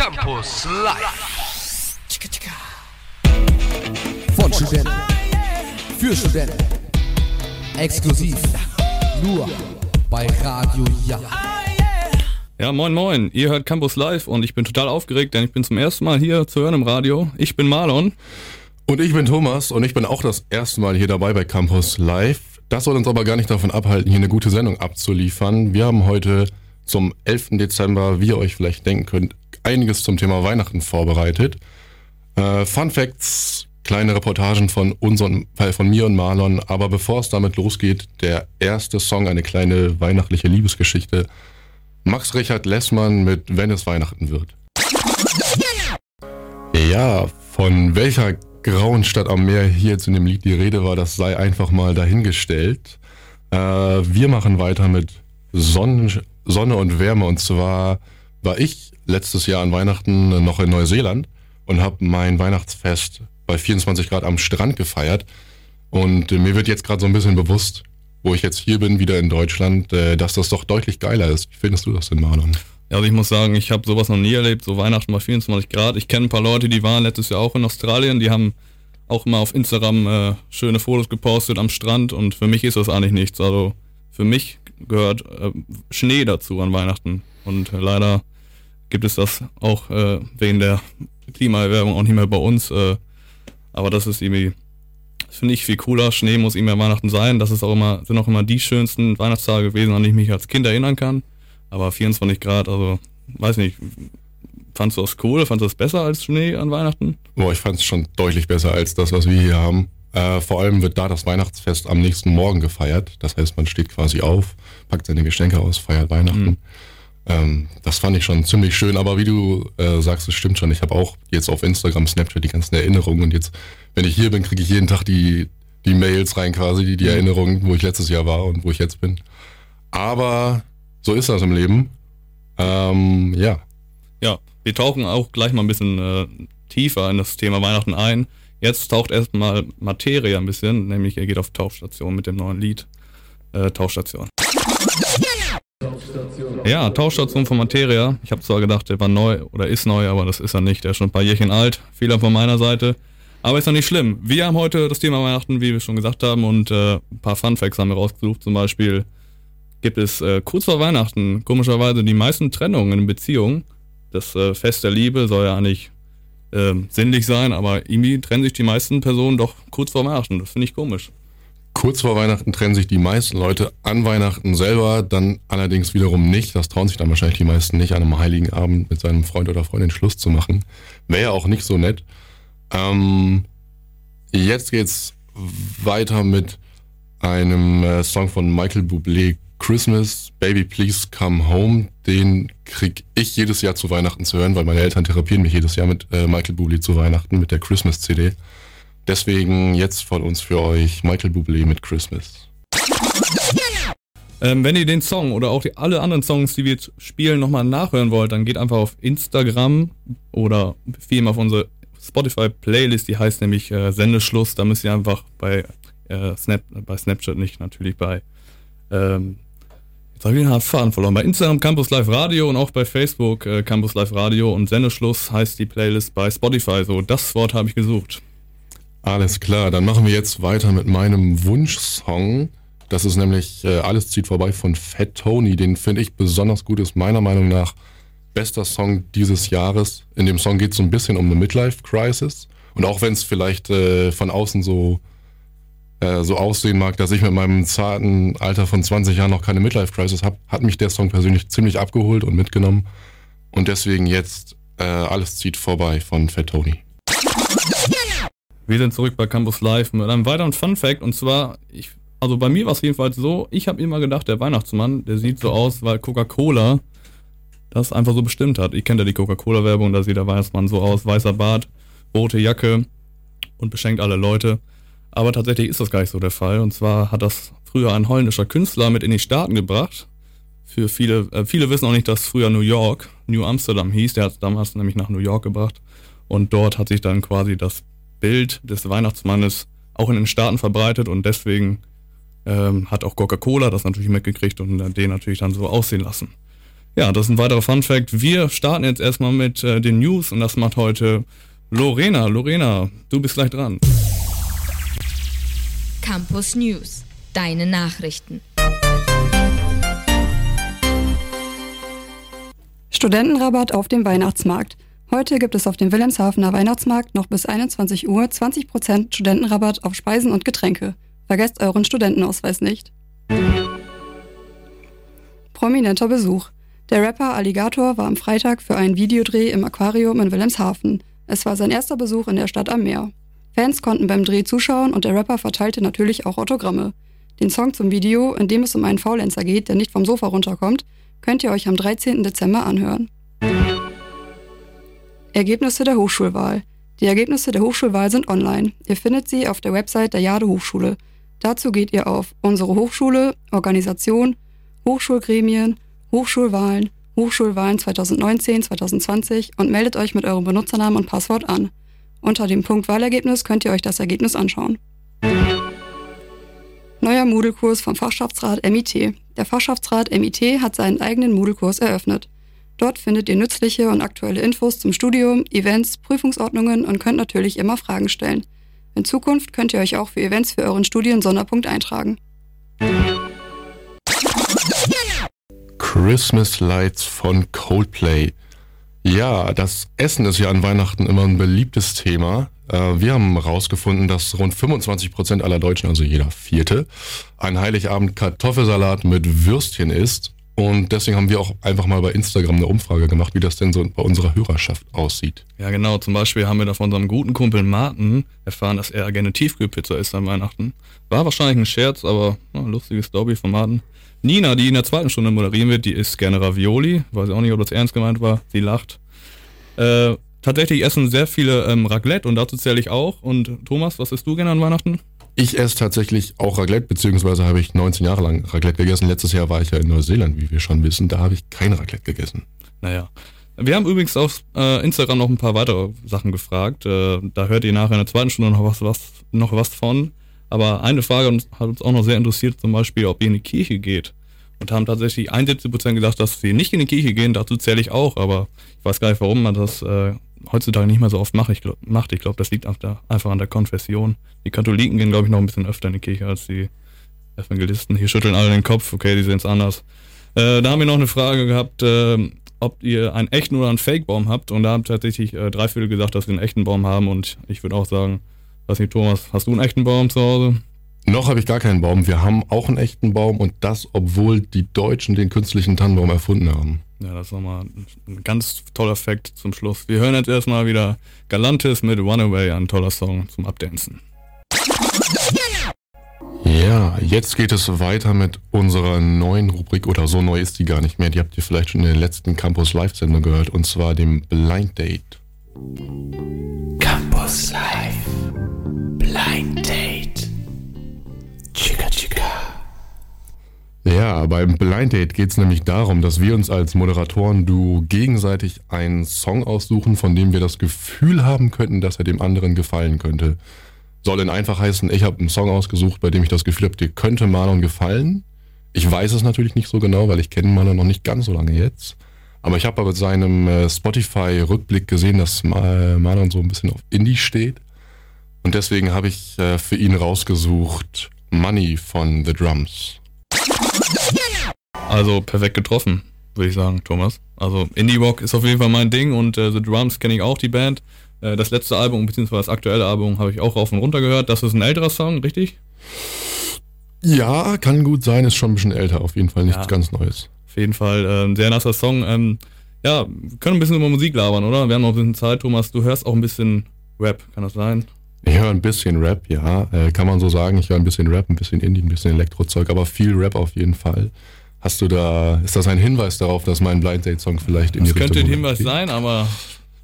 Campus Live. Von Studenten. Für Studenten. Exklusiv. Nur bei Radio Ja. Ja, moin moin, ihr hört Campus Live und ich bin total aufgeregt, denn ich bin zum ersten Mal hier zu hören im Radio. Ich bin Marlon. Und ich bin Thomas und ich bin auch das erste Mal hier dabei bei Campus Live. Das soll uns aber gar nicht davon abhalten, hier eine gute Sendung abzuliefern. Wir haben heute zum 11. Dezember, wie ihr euch vielleicht denken könnt, einiges zum Thema Weihnachten vorbereitet. Äh, Fun Facts, kleine Reportagen von uns und von mir und Marlon. Aber bevor es damit losgeht, der erste Song, eine kleine weihnachtliche Liebesgeschichte. Max Richard Lessmann mit Wenn es Weihnachten wird. Ja, von welcher grauen Stadt am Meer hier in dem Lied die Rede war, das sei einfach mal dahingestellt. Äh, wir machen weiter mit Sonne, Sonne und Wärme. Und zwar war ich letztes Jahr an Weihnachten noch in Neuseeland und habe mein Weihnachtsfest bei 24 Grad am Strand gefeiert. Und äh, mir wird jetzt gerade so ein bisschen bewusst, wo ich jetzt hier bin, wieder in Deutschland, äh, dass das doch deutlich geiler ist. Wie findest du das denn, Marlon? Ja, also ich muss sagen, ich habe sowas noch nie erlebt, so Weihnachten bei 24 Grad. Ich kenne ein paar Leute, die waren letztes Jahr auch in Australien, die haben auch immer auf Instagram äh, schöne Fotos gepostet am Strand und für mich ist das eigentlich nichts. Also für mich gehört äh, Schnee dazu an Weihnachten und äh, leider gibt es das auch äh, wegen der Klimaerwärmung auch nicht mehr bei uns. Äh, aber das ist irgendwie finde ich viel cooler. Schnee muss immer Weihnachten sein. Das ist auch immer, sind auch immer die schönsten Weihnachtstage gewesen, an die ich mich als Kind erinnern kann. Aber 24 Grad, also weiß nicht, fandst du das cool? Fandst du das besser als Schnee an Weihnachten? Boah, ich fand es schon deutlich besser als das, was wir hier haben. Äh, vor allem wird da das Weihnachtsfest am nächsten Morgen gefeiert. Das heißt, man steht quasi auf, packt seine Geschenke aus, feiert Weihnachten. Mhm. Ähm, das fand ich schon ziemlich schön, aber wie du äh, sagst, es stimmt schon. Ich habe auch jetzt auf Instagram, Snapchat die ganzen Erinnerungen und jetzt, wenn ich hier bin, kriege ich jeden Tag die, die Mails rein quasi, die, die mhm. Erinnerungen, wo ich letztes Jahr war und wo ich jetzt bin. Aber so ist das im Leben. Ähm, ja. Ja, wir tauchen auch gleich mal ein bisschen äh, tiefer in das Thema Weihnachten ein. Jetzt taucht erstmal Materia ein bisschen, nämlich er geht auf Tauchstation mit dem neuen Lied äh, Tauchstation. Ja, Tauchstation von Materia. Ich habe zwar gedacht, der war neu oder ist neu, aber das ist er nicht. Der ist schon ein paar Jährchen alt. Fehler von meiner Seite. Aber ist doch nicht schlimm. Wir haben heute das Thema Weihnachten, wie wir schon gesagt haben, und äh, ein paar Funfacts haben wir rausgesucht. Zum Beispiel gibt es äh, kurz vor Weihnachten komischerweise die meisten Trennungen in Beziehungen. Das äh, Fest der Liebe soll ja eigentlich äh, sinnlich sein, aber irgendwie trennen sich die meisten Personen doch kurz vor Weihnachten. Das finde ich komisch. Kurz vor Weihnachten trennen sich die meisten Leute an Weihnachten selber, dann allerdings wiederum nicht. Das trauen sich dann wahrscheinlich die meisten nicht, an einem heiligen Abend mit seinem Freund oder Freundin Schluss zu machen. Wäre ja auch nicht so nett. Ähm, jetzt geht's weiter mit einem äh, Song von Michael Bublé, Christmas, Baby Please Come Home. Den krieg ich jedes Jahr zu Weihnachten zu hören, weil meine Eltern therapieren mich jedes Jahr mit äh, Michael Bublé zu Weihnachten mit der Christmas CD. Deswegen jetzt von uns für euch Michael Bublé mit Christmas. Ähm, wenn ihr den Song oder auch die, alle anderen Songs, die wir jetzt spielen, nochmal nachhören wollt, dann geht einfach auf Instagram oder vielmehr auf unsere Spotify-Playlist, die heißt nämlich äh, Sendeschluss. Da müsst ihr einfach bei, äh, Snap, bei Snapchat nicht, natürlich bei ähm, Jetzt habe ich den Faden verloren. Bei Instagram Campus Live Radio und auch bei Facebook äh, Campus Live Radio und Sendeschluss heißt die Playlist bei Spotify. So, das Wort habe ich gesucht. Alles klar, dann machen wir jetzt weiter mit meinem Wunschsong. Das ist nämlich äh, Alles zieht vorbei von Fat Tony. Den finde ich besonders gut, ist meiner Meinung nach bester Song dieses Jahres. In dem Song geht es so ein bisschen um eine Midlife-Crisis. Und auch wenn es vielleicht äh, von außen so äh, so aussehen mag, dass ich mit meinem zarten Alter von 20 Jahren noch keine Midlife-Crisis habe, hat mich der Song persönlich ziemlich abgeholt und mitgenommen. Und deswegen jetzt äh, Alles zieht vorbei von Fat Tony. Wir sind zurück bei Campus Live mit einem weiteren Fun Fact und zwar, ich, also bei mir war es jedenfalls so, ich habe immer gedacht, der Weihnachtsmann, der sieht so aus, weil Coca-Cola das einfach so bestimmt hat. Ich kenne ja die Coca-Cola-Werbung, da sieht der Weihnachtsmann so aus, weißer Bart, rote Jacke und beschenkt alle Leute. Aber tatsächlich ist das gar nicht so der Fall. Und zwar hat das früher ein holländischer Künstler mit in die Staaten gebracht. Für viele, äh, viele wissen auch nicht, dass früher New York, New Amsterdam hieß. Der hat es damals nämlich nach New York gebracht. Und dort hat sich dann quasi das Bild des Weihnachtsmannes auch in den Staaten verbreitet und deswegen ähm, hat auch Coca-Cola das natürlich mitgekriegt und den natürlich dann so aussehen lassen. Ja, das ist ein weiterer Fun Fact. Wir starten jetzt erstmal mit äh, den News und das macht heute Lorena. Lorena, du bist gleich dran. Campus News, deine Nachrichten. Studentenrabatt auf dem Weihnachtsmarkt. Heute gibt es auf dem Wilhelmshavener Weihnachtsmarkt noch bis 21 Uhr 20% Studentenrabatt auf Speisen und Getränke. Vergesst euren Studentenausweis nicht. Prominenter Besuch. Der Rapper Alligator war am Freitag für einen Videodreh im Aquarium in Wilhelmshaven. Es war sein erster Besuch in der Stadt am Meer. Fans konnten beim Dreh zuschauen und der Rapper verteilte natürlich auch Autogramme. Den Song zum Video, in dem es um einen Faulenzer geht, der nicht vom Sofa runterkommt, könnt ihr euch am 13. Dezember anhören. Ergebnisse der Hochschulwahl. Die Ergebnisse der Hochschulwahl sind online. Ihr findet sie auf der Website der Jade Hochschule. Dazu geht ihr auf unsere Hochschule, Organisation, Hochschulgremien, Hochschulwahlen, Hochschulwahlen 2019, 2020 und meldet euch mit eurem Benutzernamen und Passwort an. Unter dem Punkt Wahlergebnis könnt ihr euch das Ergebnis anschauen. Neuer Moodle-Kurs vom Fachschaftsrat MIT. Der Fachschaftsrat MIT hat seinen eigenen Moodle-Kurs eröffnet. Dort findet ihr nützliche und aktuelle Infos zum Studium, Events, Prüfungsordnungen und könnt natürlich immer Fragen stellen. In Zukunft könnt ihr euch auch für Events für euren Studien-Sonderpunkt eintragen. Christmas Lights von Coldplay. Ja, das Essen ist ja an Weihnachten immer ein beliebtes Thema. Äh, wir haben herausgefunden, dass rund 25 Prozent aller Deutschen, also jeder Vierte, ein Heiligabend Kartoffelsalat mit Würstchen isst. Und deswegen haben wir auch einfach mal bei Instagram eine Umfrage gemacht, wie das denn so bei unserer Hörerschaft aussieht. Ja, genau. Zum Beispiel haben wir da von unserem guten Kumpel Martin erfahren, dass er gerne Tiefkühlpizza isst an Weihnachten. War wahrscheinlich ein Scherz, aber na, lustiges Story von Martin. Nina, die in der zweiten Stunde moderieren wird, die isst gerne Ravioli. Weiß auch nicht, ob das ernst gemeint war. Sie lacht. Äh, tatsächlich essen sehr viele ähm, Raclette und dazu zähle ich auch. Und Thomas, was isst du gerne an Weihnachten? Ich esse tatsächlich auch Raclette, beziehungsweise habe ich 19 Jahre lang Raclette gegessen. Letztes Jahr war ich ja in Neuseeland, wie wir schon wissen. Da habe ich kein Raclette gegessen. Naja. Wir haben übrigens auf äh, Instagram noch ein paar weitere Sachen gefragt. Äh, da hört ihr nachher in der zweiten Stunde noch was, was, noch was von. Aber eine Frage hat uns auch noch sehr interessiert, zum Beispiel, ob ihr in die Kirche geht. Und haben tatsächlich 71% gesagt, dass wir nicht in die Kirche gehen. Dazu zähle ich auch, aber ich weiß gar nicht, warum man das äh, heutzutage nicht mehr so oft macht. Ich glaube, glaub, das liegt einfach an der Konfession. Die Katholiken gehen, glaube ich, noch ein bisschen öfter in die Kirche als die Evangelisten. Hier schütteln alle den Kopf, okay, die sehen es anders. Äh, da haben wir noch eine Frage gehabt, äh, ob ihr einen echten oder einen Fake-Baum habt. Und da haben tatsächlich äh, drei Viertel gesagt, dass wir einen echten Baum haben. Und ich würde auch sagen, weiß nicht, Thomas, hast du einen echten Baum zu Hause? Noch habe ich gar keinen Baum. Wir haben auch einen echten Baum und das, obwohl die Deutschen den künstlichen Tannenbaum erfunden haben. Ja, das ist nochmal ein ganz toller Fakt zum Schluss. Wir hören jetzt erstmal wieder Galantis mit Runaway, ein toller Song zum Abdancen. Ja, jetzt geht es weiter mit unserer neuen Rubrik, oder so neu ist die gar nicht mehr. Die habt ihr vielleicht schon in der letzten Campus Live-Sendung gehört, und zwar dem Blind Date. Campus Live. Blind Date. Chica Chica. Ja, beim Blind Date geht es nämlich darum, dass wir uns als Moderatoren du gegenseitig einen Song aussuchen, von dem wir das Gefühl haben könnten, dass er dem anderen gefallen könnte. Soll denn einfach heißen, ich habe einen Song ausgesucht, bei dem ich das Gefühl habe, dir könnte Marlon gefallen. Ich weiß es natürlich nicht so genau, weil ich kenne Marlon noch nicht ganz so lange jetzt. Aber ich habe aber mit seinem äh, Spotify-Rückblick gesehen, dass Marlon so ein bisschen auf Indie steht. Und deswegen habe ich äh, für ihn rausgesucht Money von The Drums. Also perfekt getroffen, würde ich sagen, Thomas. Also Indie Rock ist auf jeden Fall mein Ding und äh, The Drums kenne ich auch, die Band. Äh, das letzte Album, beziehungsweise das aktuelle Album, habe ich auch rauf und runter gehört. Das ist ein älterer Song, richtig? Ja, kann gut sein, ist schon ein bisschen älter, auf jeden Fall nichts ja, ganz Neues. Auf jeden Fall äh, ein sehr nasser Song. Ähm, ja, wir können ein bisschen über Musik labern, oder? Wir haben noch ein bisschen Zeit, Thomas. Du hörst auch ein bisschen Rap, kann das sein? Ich höre ein bisschen Rap, ja, äh, kann man so sagen. Ich höre ein bisschen Rap, ein bisschen Indie, ein bisschen Elektrozeug, aber viel Rap auf jeden Fall. Hast du da, ist das ein Hinweis darauf, dass mein Blind Date Song vielleicht in das die Richtung könnte ein Hinweis geht? sein, aber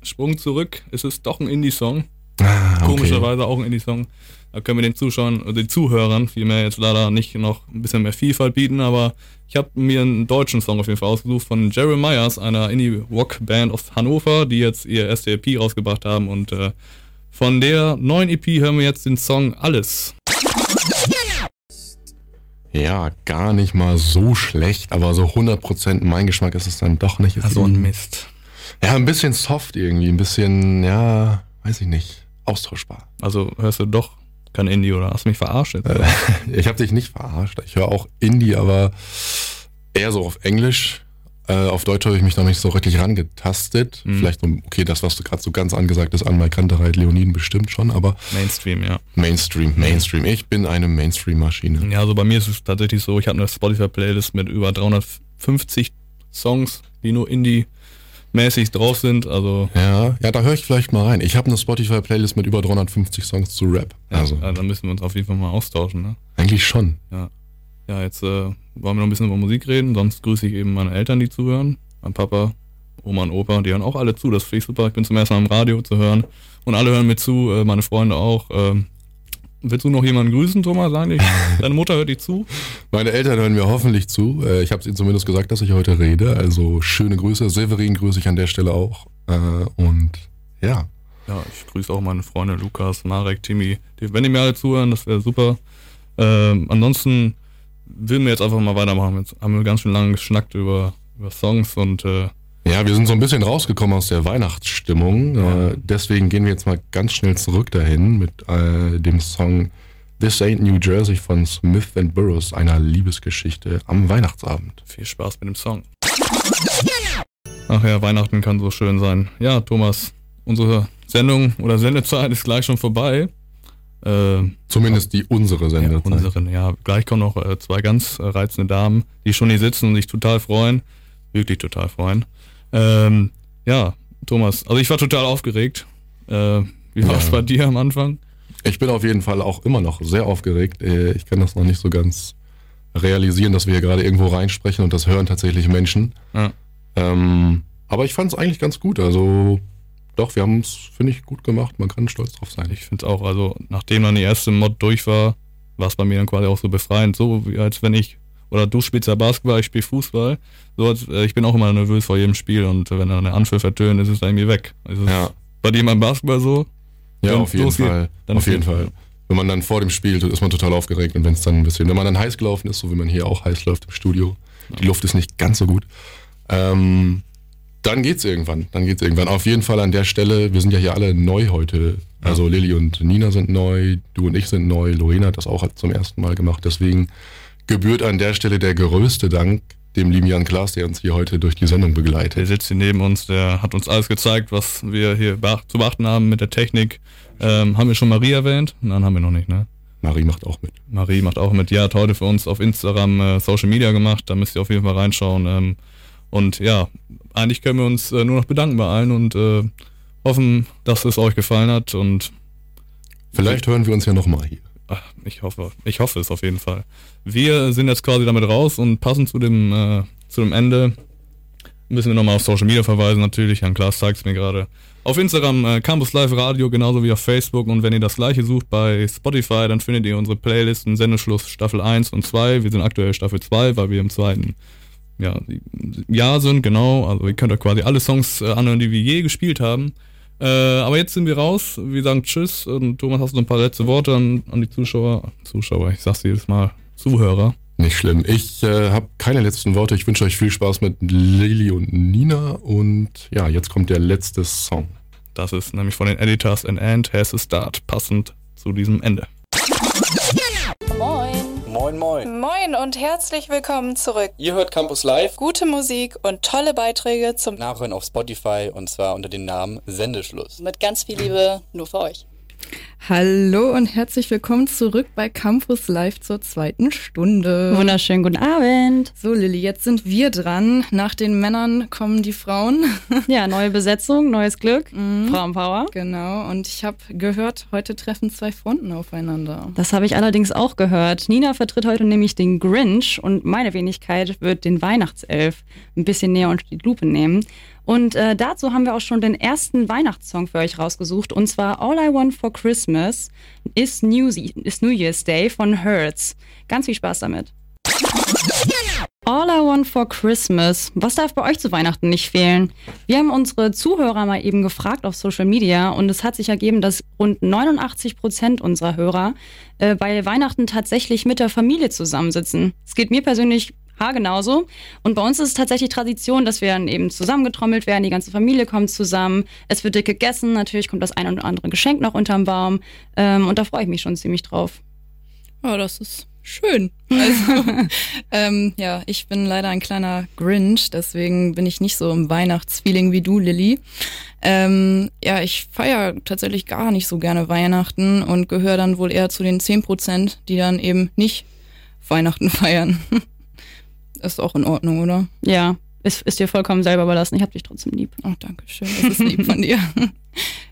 Sprung zurück, es ist doch ein Indie-Song. Ah, okay. Komischerweise auch ein Indie-Song. Da können wir den Zuschauern, den Zuhörern vielmehr jetzt leider nicht noch ein bisschen mehr Vielfalt bieten, aber ich habe mir einen deutschen Song auf jeden Fall ausgesucht von Jeremiahs, einer Indie-Rock-Band aus Hannover, die jetzt ihr erste EP rausgebracht haben und äh, von der neuen EP hören wir jetzt den Song Alles. Ja, gar nicht mal so schlecht, aber so 100% mein Geschmack ist es dann doch nicht. Ja, so ein Mist. Ja, ein bisschen soft irgendwie, ein bisschen, ja, weiß ich nicht, austauschbar. Also hörst du doch kein Indie oder hast du mich verarscht jetzt? Äh, ich habe dich nicht verarscht. Ich höre auch Indie, aber eher so auf Englisch. Äh, auf Deutsch habe ich mich noch nicht so richtig rangetastet. Mhm. Vielleicht, okay, das, was du gerade so ganz angesagt hast, an Kantereit, Leoniden bestimmt schon, aber Mainstream, ja. Mainstream, Mainstream. Ich bin eine Mainstream-Maschine. Ja, also bei mir ist es tatsächlich so, ich habe eine Spotify-Playlist mit über 350 Songs, die nur Indie-mäßig drauf sind. Also Ja, ja, da höre ich vielleicht mal rein. Ich habe eine Spotify-Playlist mit über 350 Songs zu Rap. ja, Also, äh, da müssen wir uns auf jeden Fall mal austauschen. Ne? eigentlich schon. Ja, jetzt äh, wollen wir noch ein bisschen über Musik reden, sonst grüße ich eben meine Eltern, die zuhören. Mein Papa, Oma und Opa, die hören auch alle zu, das finde ich super. Ich bin zum ersten Mal im Radio zu hören und alle hören mir zu, äh, meine Freunde auch. Ähm, willst du noch jemanden grüßen, Thomas, eigentlich? Deine Mutter hört dich zu? Meine Eltern hören mir hoffentlich zu. Äh, Ich habe es ihnen zumindest gesagt, dass ich heute rede. Also schöne Grüße. Severin grüße ich an der Stelle auch. Äh, Und ja, Ja, ich grüße auch meine Freunde Lukas, Marek, Timmy. Die, wenn die mir alle zuhören, das wäre super. Ähm, ansonsten will mir jetzt einfach mal weitermachen. Jetzt haben wir ganz schön lange geschnackt über, über Songs und äh, Ja, wir sind so ein bisschen rausgekommen aus der Weihnachtsstimmung. Ja. Äh, deswegen gehen wir jetzt mal ganz schnell zurück dahin mit äh, dem Song This Ain't New Jersey von Smith and Burroughs, einer Liebesgeschichte am Weihnachtsabend. viel Spaß mit dem Song. Ach ja, Weihnachten kann so schön sein. Ja, Thomas, unsere Sendung oder Sendezeit ist gleich schon vorbei. Äh, Zumindest die unsere ja, Sendezeit. unseren, ja, gleich kommen noch äh, zwei ganz reizende Damen, die schon hier sitzen und sich total freuen. Wirklich total freuen. Ähm, ja, Thomas, also ich war total aufgeregt. Äh, wie war es Ja. bei dir am Anfang? Ich bin auf jeden Fall auch immer noch sehr aufgeregt. Äh, Ich kann das noch nicht so ganz realisieren, dass wir hier gerade irgendwo reinsprechen und das hören tatsächlich Menschen. Ja. Ähm, aber ich fand es eigentlich ganz gut. Also doch, wir haben es, finde ich, gut gemacht. Man kann stolz drauf sein. Ich finde es auch, also nachdem dann die erste Mod durch war, war es bei mir dann quasi auch so befreiend. So wie als wenn ich, oder du spielst ja Basketball, ich spiele Fußball. So als, äh, ich bin auch immer nervös vor jedem Spiel und äh, wenn dann der Anpfiff ertönt, ist es dann irgendwie weg. Also ist Ja. bei dir beim Basketball so? Ja, auf jeden losgeht, Fall. dann auf jeden auf jeden Fall. Wenn man dann vor dem Spiel ist man total aufgeregt und wenn es dann ein bisschen, wenn man dann heiß gelaufen ist, so wie man hier auch heiß läuft im Studio, die Luft ist nicht ganz so gut, ähm, dann geht's irgendwann. Dann geht's irgendwann. Auf jeden Fall an der Stelle, wir sind ja hier alle neu heute. Also Lilly und Nina sind neu, du und ich sind neu, Lorena hat das auch zum ersten Mal gemacht. Deswegen gebührt an der Stelle der größte Dank dem lieben Jan Klaas, der uns hier heute durch die Sendung Der begleitet. sitzt hier neben uns, der hat uns alles gezeigt, was wir hier zu beachten haben mit der Technik. Ähm, haben wir schon Marie erwähnt? Nein, haben wir noch nicht, ne? Marie macht auch mit. Marie macht auch mit. Ja, hat heute für uns auf Instagram äh, Social Media gemacht. Da müsst ihr auf jeden Fall reinschauen. Ähm, und ja, eigentlich können wir uns äh, nur noch bedanken bei allen und äh, hoffen, dass es euch gefallen hat. Und Vielleicht hören wir uns ja nochmal hier. ach, ich hoffe, ich hoffe es auf jeden Fall. Wir sind jetzt quasi damit raus und passen zu dem, äh, zu dem Ende. Müssen wir nochmal auf Social Media verweisen, natürlich. Jan Klaas zeigt es mir gerade. Auf Instagram äh, Campus Live Radio, genauso wie auf Facebook. Und wenn ihr das gleiche sucht bei Spotify, dann findet ihr unsere Playlisten Sendeschluss Staffel 1 und 2. Wir sind aktuell Staffel 2, weil wir im zweiten ja, Jahr sind, genau. Also ihr könnt euch quasi alle Songs äh, anhören, die wir je gespielt haben. Äh, aber jetzt sind wir raus. Wir sagen Tschüss. Und Thomas, hast du noch ein paar letzte Worte an, an die Zuschauer? Zuschauer, ich sag's jedes Mal. Zuhörer. Nicht schlimm. Ich äh, habe keine letzten Worte. Ich wünsche euch viel Spaß mit Lilly und Nina. Und ja, jetzt kommt der letzte Song. Das ist nämlich von den Editors and And Has a Start, passend zu diesem Ende. Moin. Moin, moin. Und herzlich willkommen zurück. Ihr hört Campus Live. Gute Musik und tolle Beiträge zum Nachhören auf Spotify und zwar unter dem Namen Sendeschluss. mit ganz viel Liebe nur für euch. Hallo und herzlich willkommen zurück bei Campus Live zur zweiten Stunde. Wunderschönen guten Abend. So, Lilly, jetzt sind wir dran. Nach den Männern kommen die Frauen. Ja, neue Besetzung, neues Glück. Mhm. Frauenpower. Genau, und ich habe gehört, heute treffen zwei Fronten aufeinander. Das habe ich allerdings auch gehört. Nina vertritt heute nämlich den Grinch und meine Wenigkeit wird den Weihnachtself ein bisschen näher unter die Lupe nehmen. Und äh, dazu haben wir auch schon den ersten Weihnachtssong für euch rausgesucht und zwar All I Want for Christmas is New, is New Year's Day von Hertz. Ganz viel Spaß damit. All I Want for Christmas. Was darf bei euch zu Weihnachten nicht fehlen? Wir haben unsere Zuhörer mal eben gefragt auf Social Media und es hat sich ergeben, dass rund 89 Prozent unserer Hörer äh, bei Weihnachten tatsächlich mit der Familie zusammensitzen. Es geht mir persönlich genauso. Und bei uns ist es tatsächlich Tradition, dass wir dann eben zusammengetrommelt werden, die ganze Familie kommt zusammen, es wird dick gegessen, natürlich kommt das ein oder andere Geschenk noch unterm Baum ähm, und da freue ich mich schon ziemlich drauf. Ja, das ist schön. Also, ähm, ja, ich bin leider ein kleiner Grinch, deswegen bin ich nicht so im Weihnachtsfeeling wie du, Lilly. Ähm, ja, ich feiere tatsächlich gar nicht so gerne Weihnachten und gehöre dann wohl eher zu den 10 Prozent, die dann eben nicht Weihnachten feiern. Ist auch in Ordnung, oder? Ja, ist, ist dir vollkommen selber überlassen. Ich hab dich trotzdem lieb. Oh, danke schön. Das ist lieb von dir.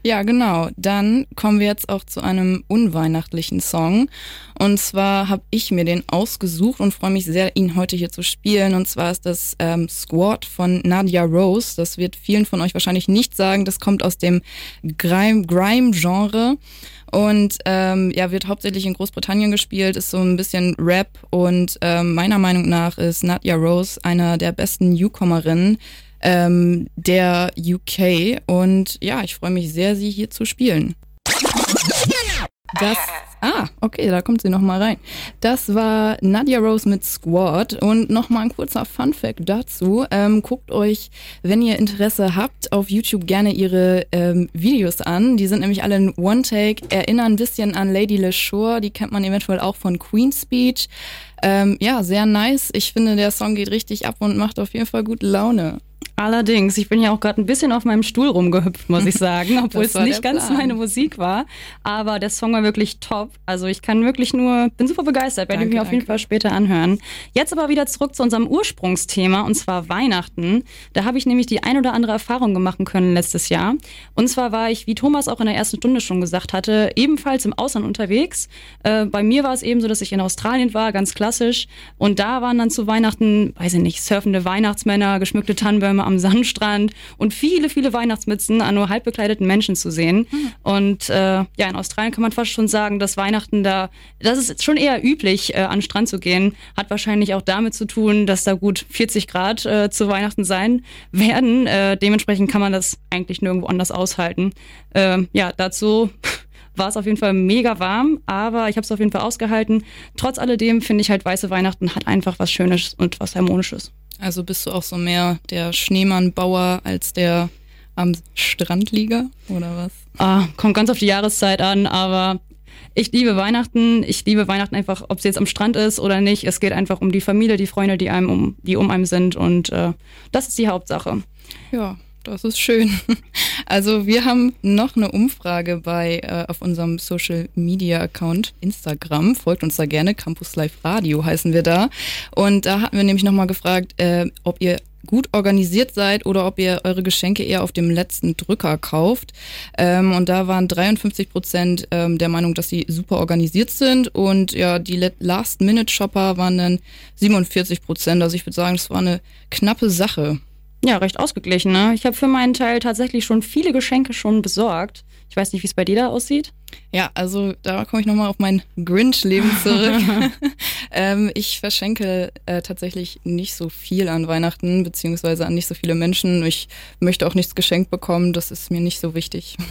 Ja, genau. Dann kommen wir jetzt auch zu einem unweihnachtlichen Song. Und zwar habe ich mir den ausgesucht und freue mich sehr, ihn heute hier zu spielen. Und zwar ist das ähm, Squad von Nadia Rose. Das wird vielen von euch wahrscheinlich nicht sagen. Das kommt aus dem Grime-Genre. Und ähm, ja, wird hauptsächlich in Großbritannien gespielt, ist so ein bisschen Rap und ähm, meiner Meinung nach ist Nadia Rose einer der besten Newcomerinnen ähm, der UK. Und ja, ich freue mich sehr, sie hier zu spielen. Das, ah, okay, da kommt sie nochmal rein. Das war Nadia Rose mit Squad und nochmal ein kurzer Fun Fact dazu. Ähm, guckt euch, wenn ihr Interesse habt, auf YouTube gerne ihre ähm, Videos an. Die sind nämlich alle in One-Take, erinnern ein bisschen an Lady LeSure, die kennt man eventuell auch von Queen's Speech. Ähm, ja, sehr nice. Ich finde, der Song geht richtig ab und macht auf jeden Fall gute Laune. Allerdings, ich bin ja auch gerade ein bisschen auf meinem Stuhl rumgehüpft, muss ich sagen, obwohl es nicht ganz meine Musik war. Aber der Song war wirklich top. Also ich kann wirklich nur, bin super begeistert, werde ich mir auf jeden Fall später anhören. Jetzt aber wieder zurück zu unserem Ursprungsthema und zwar Weihnachten. Da habe ich nämlich die ein oder andere Erfahrung machen können letztes Jahr. Und zwar war ich, wie Thomas auch in der ersten Stunde schon gesagt hatte, ebenfalls im Ausland unterwegs. Äh, bei mir war es eben so, dass ich in Australien war, ganz klassisch. Und da waren dann zu Weihnachten, weiß ich nicht, surfende Weihnachtsmänner, geschmückte Tannenbäume am Sandstrand und viele, viele Weihnachtsmützen an nur halb bekleideten Menschen zu sehen. Mhm. Und äh, ja, in Australien kann man fast schon sagen, dass Weihnachten da, das ist schon eher üblich, äh, an den Strand zu gehen. Hat wahrscheinlich auch damit zu tun, dass da gut 40 Grad äh, zu Weihnachten sein werden. Äh, dementsprechend kann man das eigentlich nirgendwo anders aushalten. Äh, ja, dazu war es auf jeden Fall mega warm, aber ich habe es auf jeden Fall ausgehalten. Trotz alledem finde ich halt weiße Weihnachten hat einfach was Schönes und was Harmonisches. Also bist du auch so mehr der Schneemannbauer als der am Strandlieger oder was? Ah, kommt ganz auf die Jahreszeit an, aber ich liebe Weihnachten. Ich liebe Weihnachten einfach, ob es jetzt am Strand ist oder nicht. Es geht einfach um die Familie, die Freunde, die einem um, die um einem sind und äh, das ist die Hauptsache. Ja, das ist schön. Also wir haben noch eine Umfrage bei äh, auf unserem Social Media Account Instagram. Folgt uns da gerne. Campus Live Radio heißen wir da. Und da hatten wir nämlich nochmal gefragt, äh, ob ihr gut organisiert seid oder ob ihr eure Geschenke eher auf dem letzten Drücker kauft. Ähm, und da waren 53 Prozent ähm, der Meinung, dass sie super organisiert sind. Und ja, die Last-Minute-Shopper waren dann 47 Prozent. Also ich würde sagen, das war eine knappe Sache. Ja, recht ausgeglichen. Ne? Ich habe für meinen Teil tatsächlich schon viele Geschenke schon besorgt. Ich weiß nicht, wie es bei dir da aussieht. Ja, also da komme ich nochmal auf mein Grinch-Leben zurück. ähm, ich verschenke äh, tatsächlich nicht so viel an Weihnachten, beziehungsweise an nicht so viele Menschen. Ich möchte auch nichts geschenkt bekommen, das ist mir nicht so wichtig.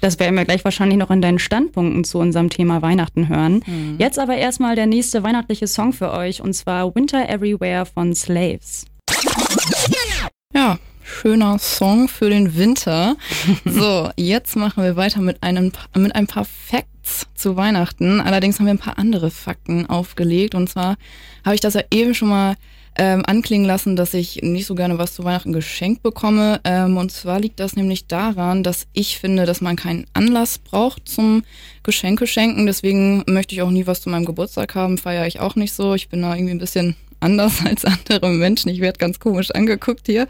Das werden wir gleich wahrscheinlich noch in deinen Standpunkten zu unserem Thema Weihnachten hören. Mhm. Jetzt aber erstmal der nächste weihnachtliche Song für euch und zwar Winter Everywhere von Slaves. Ja, schöner Song für den Winter. So, jetzt machen wir weiter mit, einem, mit ein paar Facts zu Weihnachten. Allerdings haben wir ein paar andere Fakten aufgelegt. Und zwar habe ich das ja eben schon mal ähm, anklingen lassen, dass ich nicht so gerne was zu Weihnachten geschenkt bekomme. Ähm, und zwar liegt das nämlich daran, dass ich finde, dass man keinen Anlass braucht zum Geschenke schenken. Deswegen möchte ich auch nie was zu meinem Geburtstag haben, feiere ich auch nicht so. Ich bin da irgendwie ein bisschen anders als andere Menschen. Ich werde ganz komisch angeguckt hier.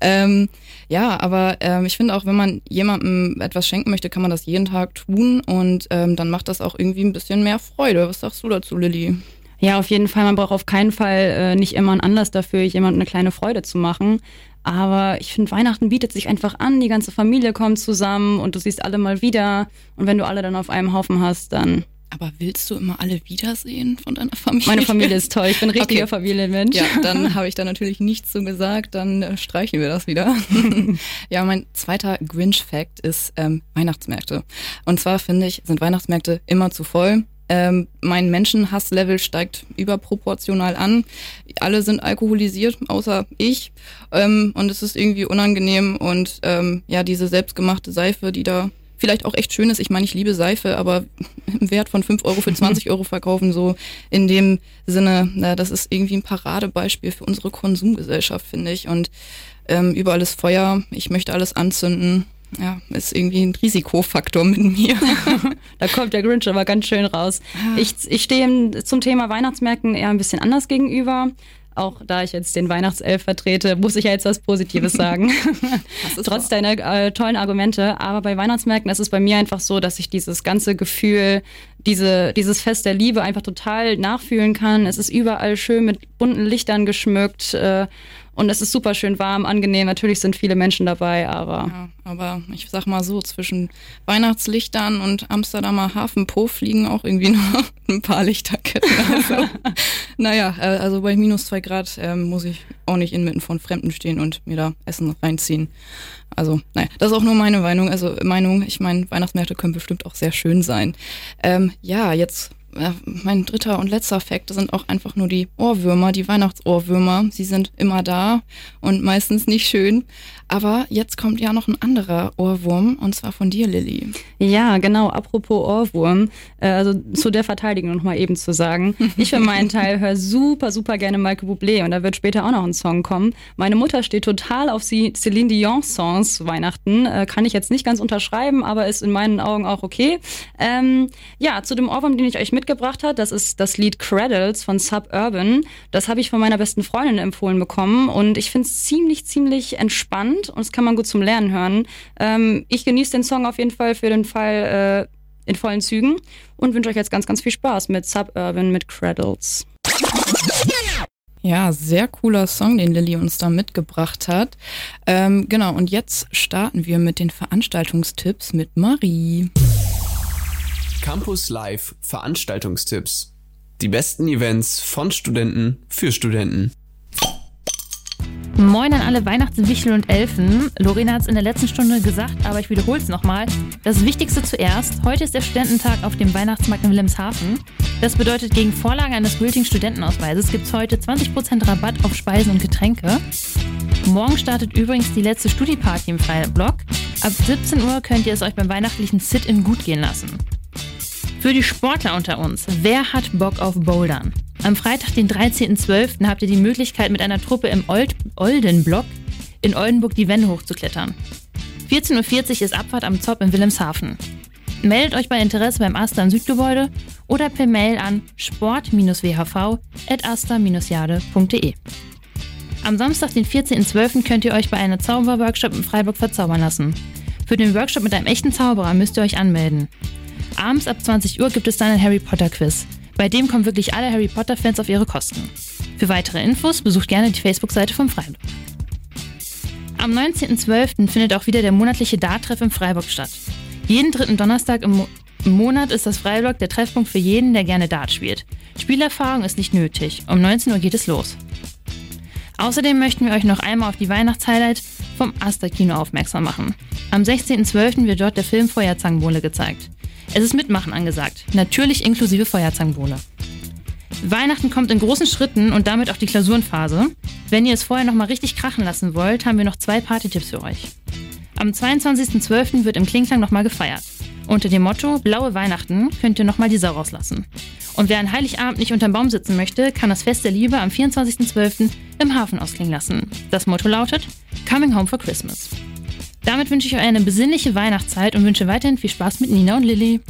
Ähm, ja, aber ähm, ich finde auch, wenn man jemandem etwas schenken möchte, kann man das jeden Tag tun und ähm, dann macht das auch irgendwie ein bisschen mehr Freude. Was sagst du dazu, Lilly? Ja, auf jeden Fall. Man braucht auf keinen Fall äh, nicht immer einen Anlass dafür, jemandem eine kleine Freude zu machen. Aber ich finde, Weihnachten bietet sich einfach an. Die ganze Familie kommt zusammen und du siehst alle mal wieder. Und wenn du alle dann auf einem Haufen hast, dann Aber willst du immer alle wiedersehen von deiner Familie? Meine Familie ist toll, ich bin richtiger Okay. Familienmensch. Ja, dann habe ich da natürlich nichts zu gesagt, dann äh, streichen wir das wieder. ja, mein zweiter Grinch-Fact ist ähm, Weihnachtsmärkte. Und zwar finde ich, sind Weihnachtsmärkte immer zu voll. Ähm, mein Menschenhasslevel steigt überproportional an. Alle sind alkoholisiert, außer ich. Ähm, und es ist irgendwie unangenehm. Und ähm, ja, diese selbstgemachte Seife, die da vielleicht auch echt schön ist. Ich meine, ich liebe Seife, aber im Wert von 5 Euro für 20 Euro verkaufen, so in dem Sinne, na, das ist irgendwie ein Paradebeispiel für unsere Konsumgesellschaft, finde ich. Und ähm, überall ist Feuer, ich möchte alles anzünden. Ja, ist irgendwie ein Risikofaktor mit mir. Da kommt der Grinch aber ganz schön raus. Ich, ich stehe zum Thema Weihnachtsmärkten eher ein bisschen anders gegenüber. Auch da ich jetzt den Weihnachtself vertrete, muss ich ja jetzt was Positives sagen. Trotz deiner äh, tollen Argumente. Aber bei Weihnachtsmärkten ist es bei mir einfach so, dass ich dieses ganze Gefühl, diese, dieses Fest der Liebe einfach total nachfühlen kann. Es ist überall schön mit bunten Lichtern geschmückt. Äh, und es ist super schön warm, angenehm. Natürlich sind viele Menschen dabei, aber Ja, aber ich sag mal so, zwischen Weihnachtslichtern und Amsterdamer Hafenpuff fliegen auch irgendwie noch ein paar Lichterketten. Also, naja, äh, also bei minus zwei Grad ähm, muss ich auch nicht inmitten von Fremden stehen und mir da Essen reinziehen. Also, naja, das ist auch nur meine Meinung. Also Meinung, ich meine, Weihnachtsmärkte können bestimmt auch sehr schön sein. Ähm, ja, jetzt mein dritter und letzter Fakt sind auch einfach nur die Ohrwürmer, die Weihnachtsohrwürmer. Sie sind immer da und meistens nicht schön. Aber jetzt kommt ja noch ein anderer Ohrwurm und zwar von dir, Lilly. Ja, genau. Apropos Ohrwurm, äh, also zu der Verteidigung noch mal eben zu sagen. Ich für meinen Teil höre super, super gerne Michael Bublé und da wird später auch noch ein Song kommen. Meine Mutter steht total auf sie Celine Dion Songs Weihnachten. Äh, kann ich jetzt nicht ganz unterschreiben, aber ist in meinen Augen auch okay. Ähm, ja, zu dem Ohrwurm, den ich euch mitgebracht habe, das ist das Lied Cradles von Suburban. Das habe ich von meiner besten Freundin empfohlen bekommen und ich finde es ziemlich, ziemlich entspannt und das kann man gut zum Lernen hören. Ähm, ich genieße den Song auf jeden Fall für den Fall äh, in vollen Zügen und wünsche euch jetzt ganz, ganz viel Spaß mit Suburban mit Cradles. Ja, sehr cooler Song, den Lilly uns da mitgebracht hat. Ähm, genau, und jetzt starten wir mit den Veranstaltungstipps mit Marie. Campus Live Veranstaltungstipps. Die besten Events von Studenten für Studenten. Moin an alle Weihnachtswichtel und Elfen. Lorena hat es in der letzten Stunde gesagt, aber ich wiederhole es nochmal. Das Wichtigste zuerst. Heute ist der Studententag auf dem Weihnachtsmarkt in Wilhelmshaven. Das bedeutet, gegen Vorlage eines gültigen Studentenausweises gibt es heute 20% Rabatt auf Speisen und Getränke. Morgen startet übrigens die letzte Studi-Party im Freiblock. Ab 17 Uhr könnt ihr es euch beim weihnachtlichen Sit-In gut gehen lassen. Für die Sportler unter uns, wer hat Bock auf Bouldern? Am Freitag, den 13.12., habt ihr die Möglichkeit, mit einer Truppe im Old Oldenblock in Oldenburg die Wände hochzuklettern. 14.40 Uhr ist Abfahrt am Zopp in Wilhelmshaven. Meldet euch bei Interesse beim Asta im Südgebäude oder per Mail an sport-whv.asta-jade.de. Am Samstag, den 14.12., könnt ihr euch bei einer Zauberworkshop im Freiburg verzaubern lassen. Für den Workshop mit einem echten Zauberer müsst ihr euch anmelden. Abends ab 20 Uhr gibt es dann ein Harry Potter Quiz. Bei dem kommen wirklich alle Harry Potter Fans auf ihre Kosten. Für weitere Infos besucht gerne die Facebook-Seite vom Freiburg. Am 19.12. findet auch wieder der monatliche Dart-Treff im Freiburg statt. Jeden dritten Donnerstag im, Mo im Monat ist das Freiburg der Treffpunkt für jeden, der gerne Dart spielt. Spielerfahrung ist nicht nötig. Um 19 Uhr geht es los. Außerdem möchten wir euch noch einmal auf die Weihnachtshighlight vom Asta-Kino aufmerksam machen. Am 16.12. wird dort der Film Feuerzangenbowle gezeigt. Es ist Mitmachen angesagt, natürlich inklusive Feuerzangenbowle. Weihnachten kommt in großen Schritten und damit auch die Klausurenphase. Wenn ihr es vorher nochmal richtig krachen lassen wollt, haben wir noch zwei Partytipps für euch. Am 22.12. wird im Klingklang nochmal gefeiert. Unter dem Motto Blaue Weihnachten könnt ihr nochmal die Sau rauslassen. Und wer an Heiligabend nicht unterm Baum sitzen möchte, kann das Fest der Liebe am 24.12. im Hafen ausklingen lassen. Das Motto lautet Coming Home for Christmas. Damit wünsche ich euch eine besinnliche Weihnachtszeit und wünsche weiterhin viel Spaß mit Nina und Lilly.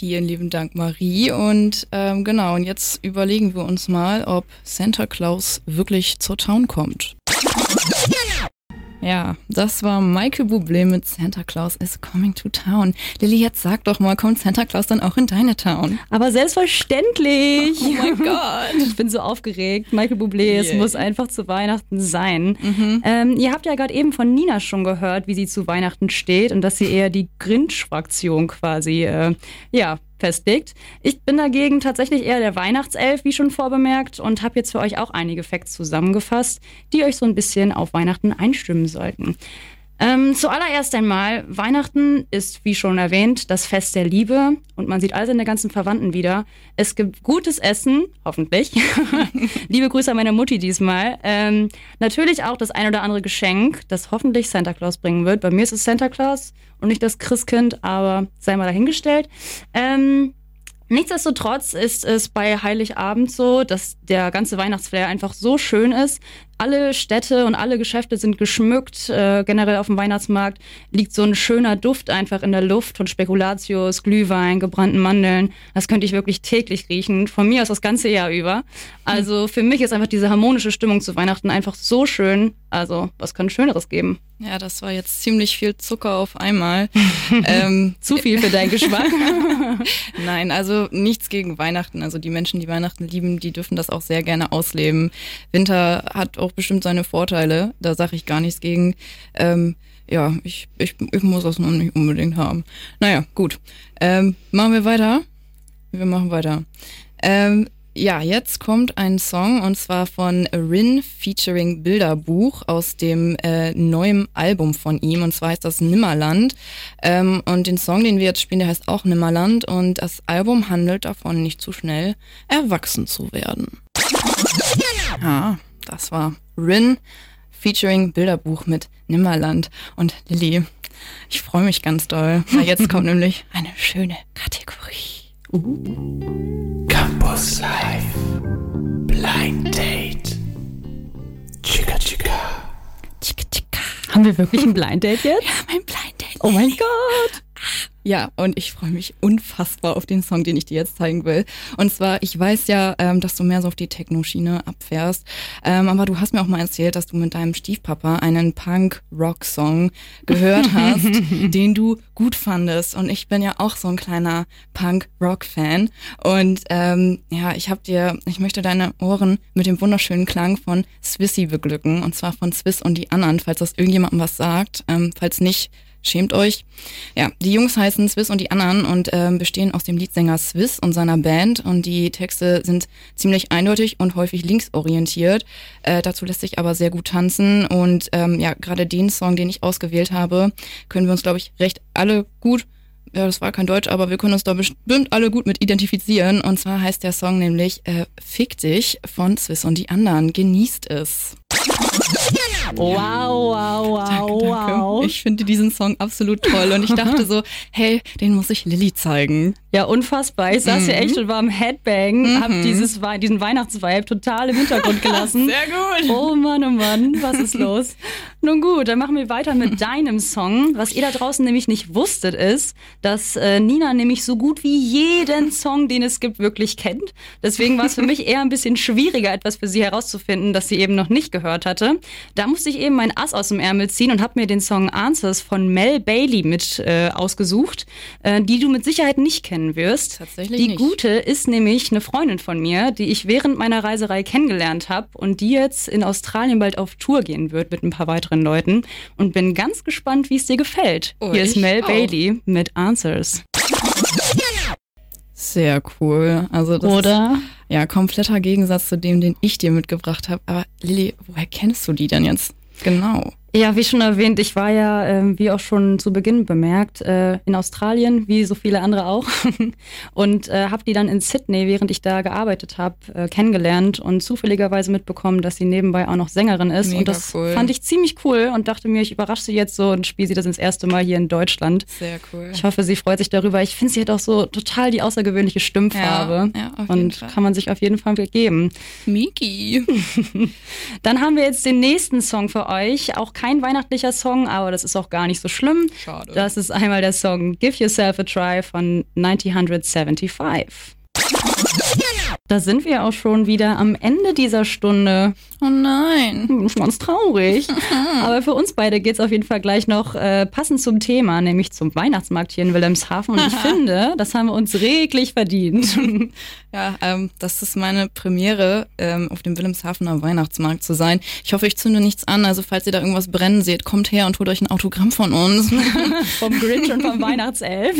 Vielen lieben Dank, Marie. Und ähm, genau, und jetzt überlegen wir uns mal, ob Santa Claus wirklich zur Town kommt. Ja, das war Michael Bublé mit Santa Claus is coming to town. Lilly, jetzt sag doch mal, kommt Santa Claus dann auch in deine Town? Aber selbstverständlich. Oh mein Gott. Ich bin so aufgeregt. Michael Bublé, es Yeah. muss einfach zu Weihnachten sein. Ähm, ihr habt ja gerade eben von Nina schon gehört, wie sie zu Weihnachten steht und dass sie eher die Grinch-Fraktion quasi, äh, ja, festlegt. Ich bin dagegen tatsächlich eher der Weihnachtself, wie schon vorbemerkt, und habe jetzt für euch auch einige Facts zusammengefasst, die euch so ein bisschen auf Weihnachten einstimmen sollten. Ähm, zuallererst einmal, Weihnachten ist, wie schon erwähnt, das Fest der Liebe und man sieht all seine ganzen Verwandten wieder. Es gibt gutes Essen, hoffentlich. Liebe Grüße an meine Mutti diesmal. Ähm, natürlich auch das ein oder andere Geschenk, das hoffentlich Santa Claus bringen wird. Bei mir ist es Santa Claus und nicht das Christkind, aber sei mal dahingestellt. Ähm, Nichtsdestotrotz ist es bei Heiligabend so, dass der ganze Weihnachtsflair einfach so schön ist. Alle Städte und alle Geschäfte sind geschmückt. Äh, generell auf dem Weihnachtsmarkt liegt so ein schöner Duft einfach in der Luft von Spekulatius, Glühwein, gebrannten Mandeln. Das könnte ich wirklich täglich riechen. Von mir aus das ganze Jahr über. Also für mich ist einfach diese harmonische Stimmung zu Weihnachten einfach so schön. Also was kann Schöneres geben? Ja, das war jetzt ziemlich viel Zucker auf einmal. ähm, Zu viel für deinen Geschmack. Nein, also nichts gegen Weihnachten. Also die Menschen, die Weihnachten lieben, die dürfen das auch sehr gerne ausleben. Winter hat auch bestimmt seine Vorteile. Da sage ich gar nichts gegen. Ähm, ja, ich, ich, ich muss das noch nicht unbedingt haben. Naja, gut. Ähm, machen wir weiter. Wir machen weiter. Ähm, ja, jetzt kommt ein Song und zwar von Rin featuring Bilderbuch aus dem äh, neuen Album von ihm und zwar heißt das Nimmerland. Ähm, und den Song, den wir jetzt spielen, der heißt auch Nimmerland und das Album handelt davon, nicht zu schnell erwachsen zu werden. Ja, das war Rin featuring Bilderbuch mit Nimmerland und Lilly. Ich freue mich ganz doll, weil jetzt kommt nämlich eine schöne Kategorie. Campus Live. Blind Date. Chica Chica. Haben wir wirklich ein Blind Date jetzt? Ja, mein Blind Date. Oh mein Gott. Ja, und ich freue mich unfassbar auf den Song, den ich dir jetzt zeigen will. Und zwar, ich weiß ja, ähm, dass du mehr so auf die Techno-Schiene abfährst, ähm, aber du hast mir auch mal erzählt, dass du mit deinem Stiefpapa einen Punk-Rock-Song gehört hast, den du gut fandest. Und ich bin ja auch so ein kleiner Punk-Rock-Fan. Und ähm, ja, ich hab dir, ich möchte deine Ohren mit dem wunderschönen Klang von Swissy beglücken. Und zwar von Swiss und die anderen, falls das irgendjemandem was sagt. Ähm, falls nicht, Schämt euch. Ja, die Jungs heißen Swiss und die anderen und ähm, bestehen aus dem Leadsänger Swiss und seiner Band und die Texte sind ziemlich eindeutig und häufig linksorientiert. Äh, dazu lässt sich aber sehr gut tanzen und ähm, ja, gerade den Song, den ich ausgewählt habe, können wir uns, glaube ich, recht alle gut ja, das war kein Deutsch, aber wir können uns da bestimmt alle gut mit identifizieren. Und zwar heißt der Song nämlich äh, Fick dich von Swiss und die anderen. Genießt es. Wow, wow, wow, Danke, danke. wow. Ich finde diesen Song absolut toll und ich dachte so, hey, den muss ich Lilly zeigen. Ja, unfassbar. Ich saß hier Mhm. echt und war am Headbang, hab Mhm. dieses, Wei- diesen Weihnachtsvibe total im Hintergrund gelassen. Sehr gut. Oh Mann, oh Mann, was ist los? Nun gut, dann machen wir weiter mit deinem Song. Was ihr da draußen nämlich nicht wusstet, ist, dass äh, Nina nämlich so gut wie jeden Song, den es gibt, wirklich kennt. Deswegen war es für mich eher ein bisschen schwieriger, etwas für sie herauszufinden, das sie eben noch nicht gehört hatte. Da musste ich eben mein Ass aus dem Ärmel ziehen und habe mir den Song Answers von Mel Bailey mit äh, ausgesucht, äh, die du mit Sicherheit nicht kennen wirst. Tatsächlich Die nicht. gute ist nämlich eine Freundin von mir, die ich während meiner Reiserei kennengelernt habe und die jetzt in Australien bald auf Tour gehen wird mit ein paar weiteren Leuten und bin ganz gespannt, wie es dir gefällt. Oh, Hier ist Mel auch. Bailey mit Answers. Sehr cool. Also das Oder? Ist, ja, kompletter Gegensatz zu dem, den ich dir mitgebracht habe. Aber Lilly, woher kennst du die denn jetzt? Genau. Ja, wie schon erwähnt, ich war ja, ähm, wie auch schon zu Beginn bemerkt, äh, in Australien, wie so viele andere auch. und äh, habe die dann in Sydney, während ich da gearbeitet habe, äh, kennengelernt und zufälligerweise mitbekommen, dass sie nebenbei auch noch Sängerin ist. Mega und das cool. fand ich ziemlich cool und dachte mir, ich überrasche sie jetzt so und spiele sie das ins erste Mal hier in Deutschland. Sehr cool. Ich hoffe, sie freut sich darüber. Ich finde, sie hat auch so total die außergewöhnliche Stimmfarbe. Ja, ja, auf jeden und Fall. kann man sich auf jeden Fall geben. Miki. Dann haben wir jetzt den nächsten Song für euch. Auch kein weihnachtlicher Song, aber das ist auch gar nicht so schlimm. Schade. Das ist einmal der Song Give Yourself a Try von 1975. Da sind wir auch schon wieder am Ende dieser Stunde. Oh nein. Schon ganz traurig. Aber für uns beide geht's auf jeden Fall gleich noch äh, passend zum Thema, nämlich zum Weihnachtsmarkt hier in Wilhelmshaven. Und ich finde, das haben wir uns reglich verdient. Ja, ähm, das ist meine Premiere, ähm, auf dem Wilhelmshavener Weihnachtsmarkt zu sein. Ich hoffe, ich zünde nichts an. Also falls ihr da irgendwas brennen seht, kommt her und holt euch ein Autogramm von uns. vom Grinch und vom Weihnachtself.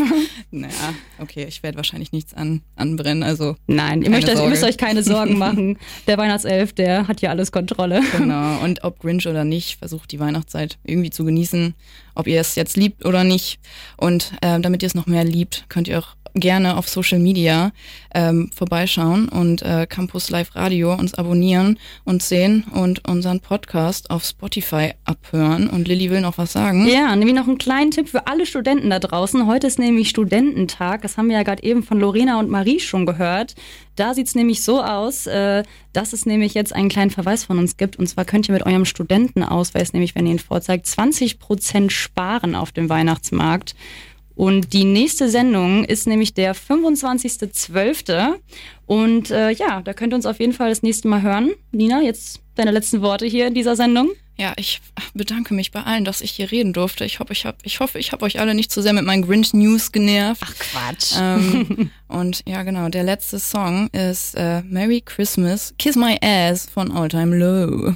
Naja, okay, ich werde wahrscheinlich nichts an, anbrennen. Also Nein, ihr, möchtet, ihr müsst euch keine Sorgen machen. Der Weihnachtself, der hat hier alles Kontrolle. Genau, und ob Grinch oder nicht, versucht die Weihnachtszeit irgendwie zu genießen, ob ihr es jetzt liebt oder nicht. Und äh, damit ihr es noch mehr liebt, könnt ihr auch gerne auf Social Media ähm, vorbeischauen und äh, Campus Live Radio uns abonnieren und sehen und unseren Podcast auf Spotify abhören. Und Lilly will noch was sagen. Ja, nämlich noch einen kleinen Tipp für alle Studenten da draußen. Heute ist nämlich Studententag. Das haben wir ja gerade eben von Lorena und Marie schon gehört. Da sieht's nämlich so aus, äh, dass es nämlich jetzt einen kleinen Verweis von uns gibt. Und zwar könnt ihr mit eurem Studentenausweis, nämlich wenn ihr ihn vorzeigt, 20 Prozent sparen auf dem Weihnachtsmarkt. Und die nächste Sendung ist nämlich der 25.12. Und äh, ja, da könnt ihr uns auf jeden Fall das nächste Mal hören. Nina, jetzt deine letzten Worte hier in dieser Sendung. Ja, ich bedanke mich bei allen, dass ich hier reden durfte. Ich hoffe, ich, hab, ich, hoffe, ich habe euch alle nicht zu sehr mit meinen Grinch News genervt. Ach Quatsch. Ähm, und ja, genau, der letzte Song ist äh, Merry Christmas, Kiss My Ass von All Time Low.